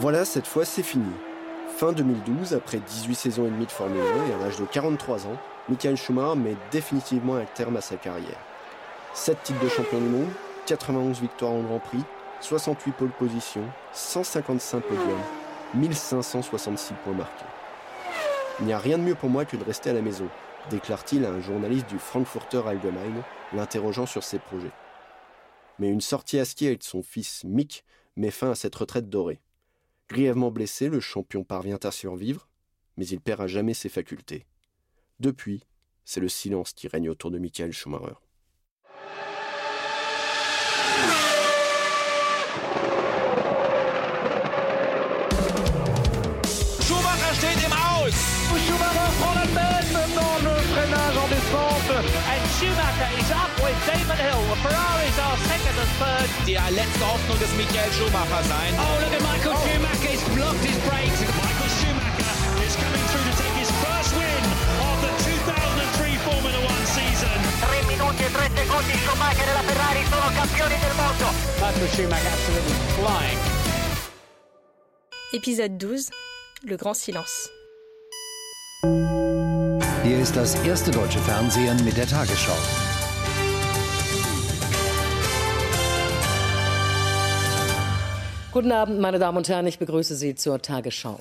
Voilà, cette fois c'est fini. Fin 2012, après 18 saisons et demie de Formule 1 et à l'âge de 43 ans, Michael Schumacher met définitivement un terme à sa carrière. 7 titres de champion du monde, 91 victoires en Grand Prix, 68 pole positions, 155 podiums, 1566 points marqués. Il n'y a rien de mieux pour moi que de rester à la maison, déclare-t-il à un journaliste du Frankfurter Allgemeine, l'interrogeant sur ses projets. Mais une sortie à ski avec son fils Mick met fin à cette retraite dorée. Grièvement blessé, le champion parvient à survivre, mais il perd à jamais ses facultés. Depuis, c'est le silence qui règne autour de Michael Schumacher. Schumacher steht im Aus. Schumacher prend la tête maintenant le freinage en descente. And Schumacher is up with Damon Hill. The Ferraris are second and third. Die letzte Hoffnung des Michael Schumacher sein. Oh, look at Michael oh. Schumacher. He's blocked his brakes. Michael Schumacher is coming through to take his first win of the 2003 Formula One season. 3 minuti e 3 secondi Schumacher e la Ferrari sono campioni del mondo. Michael Schumacher absolutely flying. Épisode 12. Le grand silence. Hier ist das erste deutsche Fernsehen mit der Tagesschau. Guten Abend, meine Damen und Herren, ich begrüße Sie zur Tagesschau.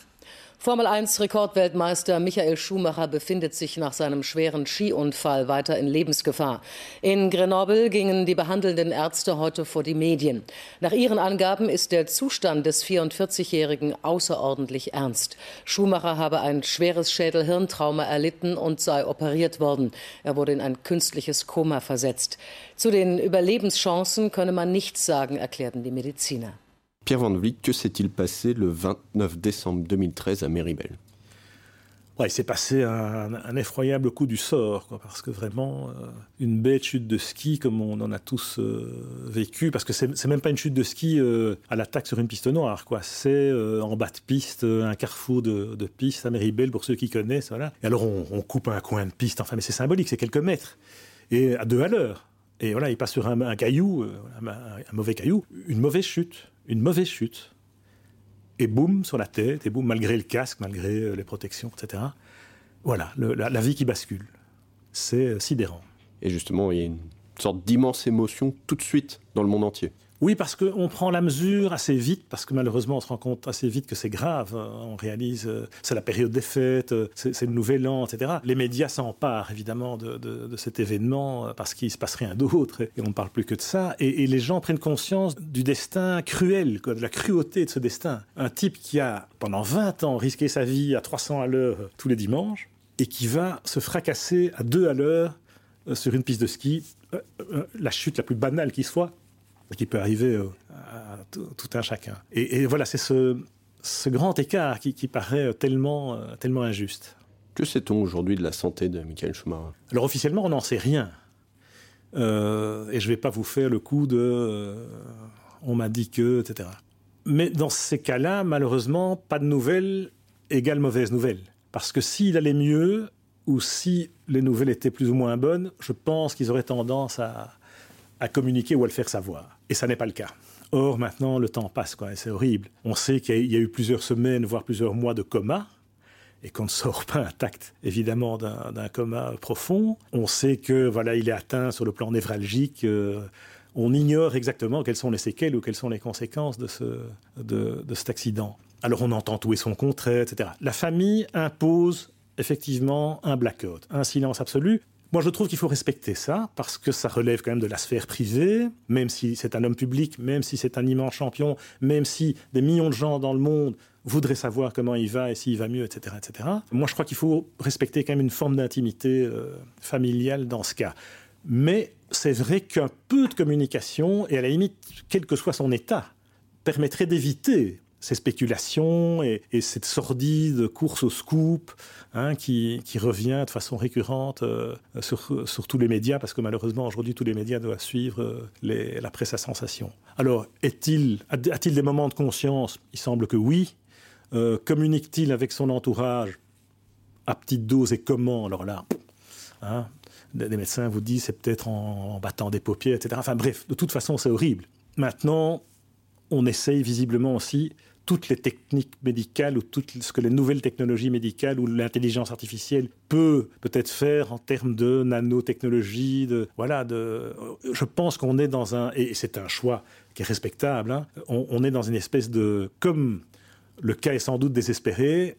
Formel 1 Rekordweltmeister Michael Schumacher befindet sich nach seinem schweren Skiunfall weiter in Lebensgefahr. In Grenoble gingen die behandelnden Ärzte heute vor die Medien. Nach ihren Angaben ist der Zustand des 44-Jährigen außerordentlich ernst. Schumacher habe ein schweres Schädelhirntrauma erlitten und sei operiert worden. Er wurde in ein künstliches Koma versetzt. Zu den Überlebenschancen könne man nichts sagen, erklärten die Mediziner. Pierre Van Vliet, que s'est-il passé le 29 décembre 2013 à Méribel? Ouais, il s'est passé un, effroyable coup du sort, parce que vraiment, euh, une bête chute de ski, comme on en a tous euh, vécu, parce que c'est même pas une chute de ski euh, à l'attaque sur une piste noire, quoi. C'est en bas de piste, un carrefour de, de piste à Méribel, pour ceux qui connaissent, voilà. Et alors, on, coupe un coin de piste, enfin, mais c'est symbolique, c'est quelques mètres, et à deux à l'heure. Et voilà, il passe sur un, caillou, un mauvais caillou, une mauvaise chute une mauvaise chute, et boum, sur la tête, et boum, malgré le casque, malgré les protections, etc. Voilà, la, la, vie qui bascule. C'est sidérant. Et justement, il y a une sorte d'immense émotion tout de suite dans le monde entier. Oui, parce qu'on prend la mesure assez vite, parce que malheureusement, on se rend compte assez vite que c'est grave. On réalise, euh, c'est la période des fêtes, euh, c'est le nouvel an, etc. Les médias s'emparent évidemment de, cet événement euh, parce qu'il se passe rien d'autre et on ne parle plus que de ça. Et, et, les gens prennent conscience du destin cruel, de la cruauté de ce destin. Un type qui a, pendant 20 ans, risqué sa vie à 300 à l'heure tous les dimanches et qui va se fracasser à 2 à l'heure sur une piste de ski, la chute la plus banale qui soit, qui peut arriver à tout un chacun. Et, et voilà, c'est ce, ce, grand écart qui, qui paraît tellement, tellement injuste. Que sait-on aujourd'hui de la santé de Michael Schumacher? Alors officiellement, on n'en sait rien. Euh, et je ne vais pas vous faire le coup de euh, on m'a dit que, etc. Mais dans ces cas-là, malheureusement, pas de nouvelles égale mauvaise nouvelle. Parce que s'il allait mieux, ou si les nouvelles étaient plus ou moins bonnes, je pense qu'ils auraient tendance à, à communiquer ou à le faire savoir. Et ça n'est pas le cas. Or, maintenant, le temps passe, quoi, et c'est horrible. On sait qu'il y, a eu plusieurs semaines, voire plusieurs mois de coma, et qu'on ne sort pas intact, évidemment, d'un coma profond. On sait que, voilà, il est atteint sur le plan névralgique. Euh, on ignore exactement quelles sont les séquelles ou quelles sont les conséquences de, ce, de, de cet accident. Alors, on entend tout et son contraire, etc. La famille impose effectivement un blackout, un silence absolu. Moi, je trouve qu'il faut respecter ça, parce que ça relève quand même de la sphère privée, même si c'est un homme public, même si c'est un immense champion, même si des millions de gens dans le monde voudraient savoir comment il va et s'il va mieux, etc., etc. Moi, je crois qu'il faut respecter quand même une forme d'intimité euh, familiale dans ce cas. Mais c'est vrai qu'un peu de communication, et à la limite, quel que soit son état, permettrait d'éviter ces spéculations et, et cette sordide course au scoop hein, qui, revient de façon récurrente euh, sur, tous les médias, parce que malheureusement aujourd'hui tous les médias doivent suivre euh, la presse à sensation. Alors a-t-il des moments de conscience? Il semble que oui. Euh, Communique-t-il avec son entourage à petite dose et comment? Alors là, hein, des médecins vous disent c'est peut-être en, en battant des paupières, etc. Enfin bref, de toute façon c'est horrible. Maintenant, on essaye visiblement aussi toutes les techniques médicales ou tout ce que les nouvelles technologies médicales ou l'intelligence artificielle peut peut-être faire en termes de nanotechnologie, de voilà, de. Je pense qu'on est dans un et c'est un choix qui est respectable. Hein, on, est dans une espèce de comme le cas est sans doute désespéré.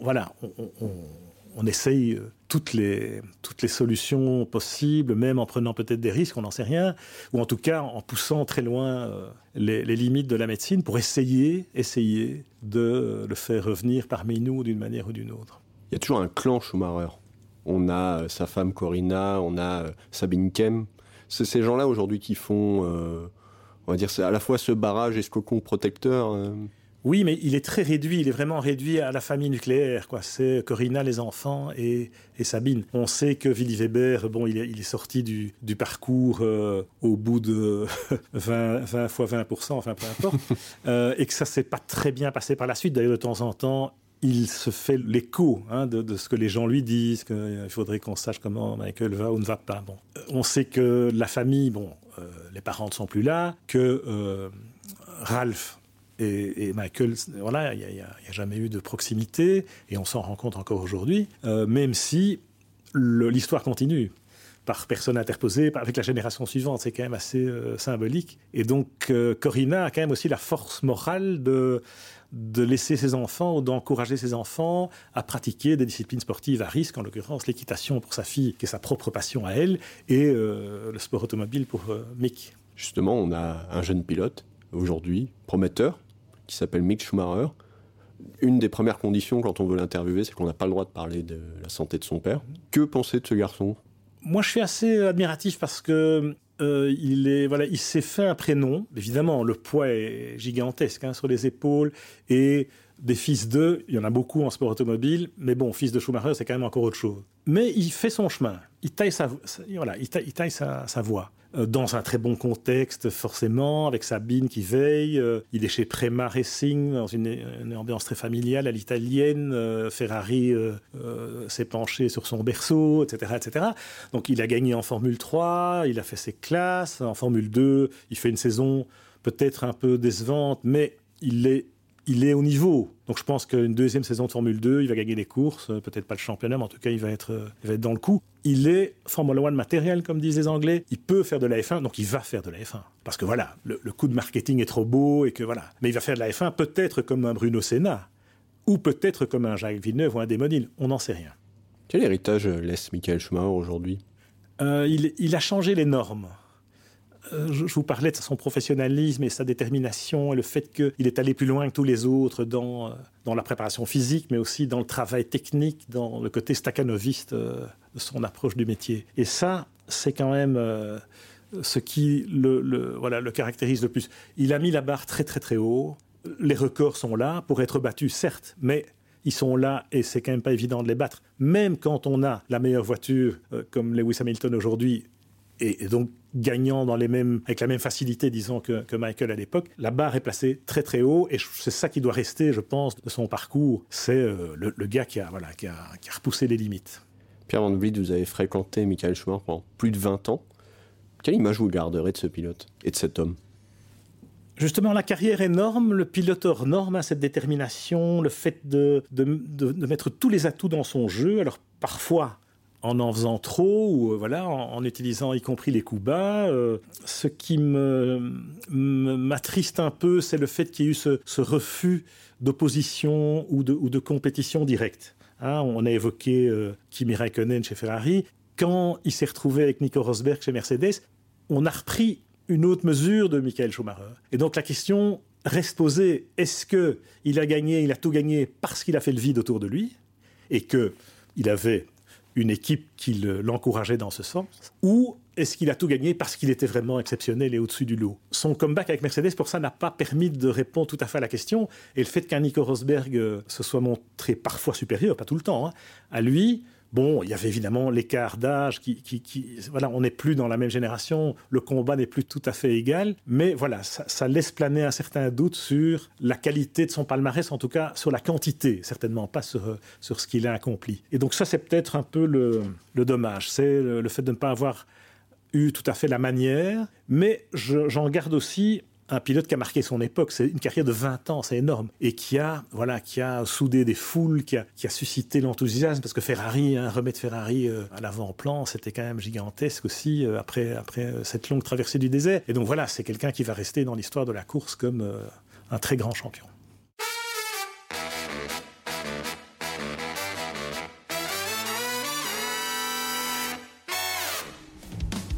Voilà, on essaye euh, toutes les, toutes les solutions possibles, même en prenant peut-être des risques, on n'en sait rien, ou en tout cas en poussant très loin euh, les, limites de la médecine pour essayer, essayer de le faire revenir parmi nous d'une manière ou d'une autre. Il y a toujours un clan Schumacher. On a euh, sa femme Corinna, on a Sabine Kem. C'est ces gens-là aujourd'hui qui font, euh, on va dire, à la fois ce barrage et ce cocon protecteur. Euh oui, mais il est très réduit. Il est vraiment réduit à la famille nucléaire. Quoi. C'est Corinna, les enfants et, et, Sabine. On sait que Willy Weber, bon, il est, il est sorti du, du parcours euh, au bout de 20, 20 fois 20 enfin peu importe, euh, et que ça s'est pas très bien passé par la suite. D'ailleurs, de temps en temps, il se fait l'écho hein, de, de, ce que les gens lui disent, qu'il euh, faudrait qu'on sache comment Michael va ou ne va pas. Bon, on sait que la famille, bon, euh, les parents ne sont plus là, que euh, Ralph et, Michael, voilà, il n'y a, jamais eu de proximité, et on s'en rend compte encore aujourd'hui, euh, même si l'histoire continue par personne interposée, avec la génération suivante, c'est quand même assez euh, symbolique. Et donc, euh, Corinna a quand même aussi la force morale de, de laisser ses enfants ou d'encourager ses enfants à pratiquer des disciplines sportives à risque, en l'occurrence l'équitation pour sa fille, qui est sa propre passion à elle, et euh, le sport automobile pour Mick. Justement, on a un jeune pilote aujourd'hui, prometteur, qui s'appelle Mick Schumacher. Une des premières conditions quand on veut l'interviewer, c'est qu'on n'a pas le droit de parler de la santé de son père. Que pensez de ce garçon? Moi, je suis assez admiratif parce que euh, il est voilà, il s'est fait un prénom. Évidemment, le poids est gigantesque hein, sur les épaules et des fils d'eux, il y en a beaucoup en sport automobile, mais bon, fils de Schumacher, c'est quand même encore autre chose. Mais il fait son chemin, il taille sa, voilà, il sa, dans un très bon contexte, forcément, avec Sabine qui veille. Euh, il est chez Prema Racing, dans une, ambiance très familiale à l'italienne. Euh, Ferrari euh, s'est penché sur son berceau, etc., etc. Donc il a gagné en Formule 3, il a fait ses classes. En Formule 2, il fait une saison peut-être un peu décevante, mais il est il est au niveau. Donc je pense qu'une deuxième saison de Formule 2, il va gagner des courses, peut-être pas le championnat, mais en tout cas, il va être, il va être dans le coup. Il est Formula One matériel, comme disent les Anglais. Il peut faire de la F1, donc il va faire de la F1. Parce que voilà, le, le coup de marketing est trop beau et que voilà. Mais il va faire de la F1 peut-être comme un Bruno Senna, ou peut-être comme un Jacques Villeneuve ou un Desmodil. On n'en sait rien. Quel héritage laisse Michael Schumacher aujourd'hui? Euh, il, il a changé les normes je vous parlais de son professionnalisme et sa détermination et le fait qu'il est allé plus loin que tous les autres dans, dans la préparation physique, mais aussi dans le travail technique, dans le côté staccanoviste de son approche du métier. Et ça, c'est quand même euh, ce qui le, voilà, le caractérise le plus. Il a mis la barre très très très haut. Les records sont là pour être battus, certes, mais ils sont là et c'est quand même pas évident de les battre. Même quand on a la meilleure voiture, euh, comme Lewis Hamilton aujourd'hui, et, et donc gagnant dans les mêmes, avec la même facilité, disons, que, que Michael à l'époque. La barre est placée très très haut et c'est ça qui doit rester, je pense, de son parcours. C'est euh, le, le, gars qui a, voilà, qui, a, qui a repoussé les limites. Pierre Van Vliet, vous avez fréquenté Michael Schumacher pendant plus de 20 ans. Quelle image vous garderez de ce pilote et de cet homme? Justement, la carrière énorme, le pilote hors norme, cette détermination, le fait de, de, de, de mettre tous les atouts dans son jeu. Alors parfois, en en faisant trop ou euh, voilà en, utilisant y compris les coups bas euh, ce qui m'attriste un peu c'est le fait qu'il y ait eu ce, refus d'opposition ou de, ou de compétition directe. Hein, on a évoqué euh, Kimi Raikkonen chez Ferrari. Quand il s'est retrouvé avec Nico Rosberg chez Mercedes on a repris une autre mesure de Michael Schumacher. Et donc la question reste posée. Est-ce que il a gagné il a tout gagné parce qu'il a fait le vide autour de lui et que il avait une équipe qui l'encourageait dans ce sens Ou est-ce qu'il a tout gagné parce qu'il était vraiment exceptionnel et au-dessus du lot? Son comeback avec Mercedes, pour ça, n'a pas permis de répondre tout à fait à la question. Et le fait qu'un Nico Rosberg euh, se soit montré parfois supérieur, pas tout le temps, hein, à lui, Bon, il y avait évidemment l'écart d'âge qui, qui, voilà, on n'est plus dans la même génération, le combat n'est plus tout à fait égal, mais voilà, ça, laisse planer un certain doute sur la qualité de son palmarès, en tout cas sur la quantité, certainement pas sur, ce qu'il a accompli. Et donc ça, c'est peut-être un peu le, dommage, c'est le, fait de ne pas avoir eu tout à fait la manière, mais j'en je, garde aussi un pilote qui a marqué son époque. C'est une carrière de 20 ans, c'est énorme. Et qui a, voilà, qui a soudé des foules, qui a, suscité l'enthousiasme, parce que Ferrari, hein, remettre Ferrari euh, à l'avant-plan, c'était quand même gigantesque aussi, euh, après, euh, cette longue traversée du désert. Et donc voilà, c'est quelqu'un qui va rester dans l'histoire de la course comme un très grand champion.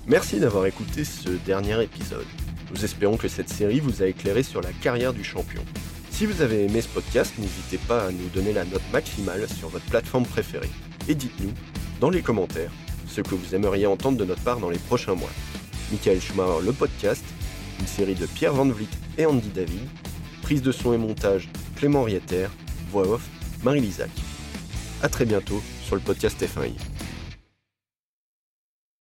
Merci d'avoir écouté ce dernier épisode. Nous espérons que cette série vous a éclairé sur la carrière du champion. Si vous avez aimé ce podcast, n'hésitez pas à nous donner la note maximale sur votre plateforme préférée. Et dites-nous, dans les commentaires, ce que vous aimeriez entendre de notre part dans les prochains mois. Michael Schumacher, le podcast, une série de Pierre Van Vliet et Andy David, prise de son et montage Clément Rieter, voix off Marie Lisac. A très bientôt sur le podcast F1i.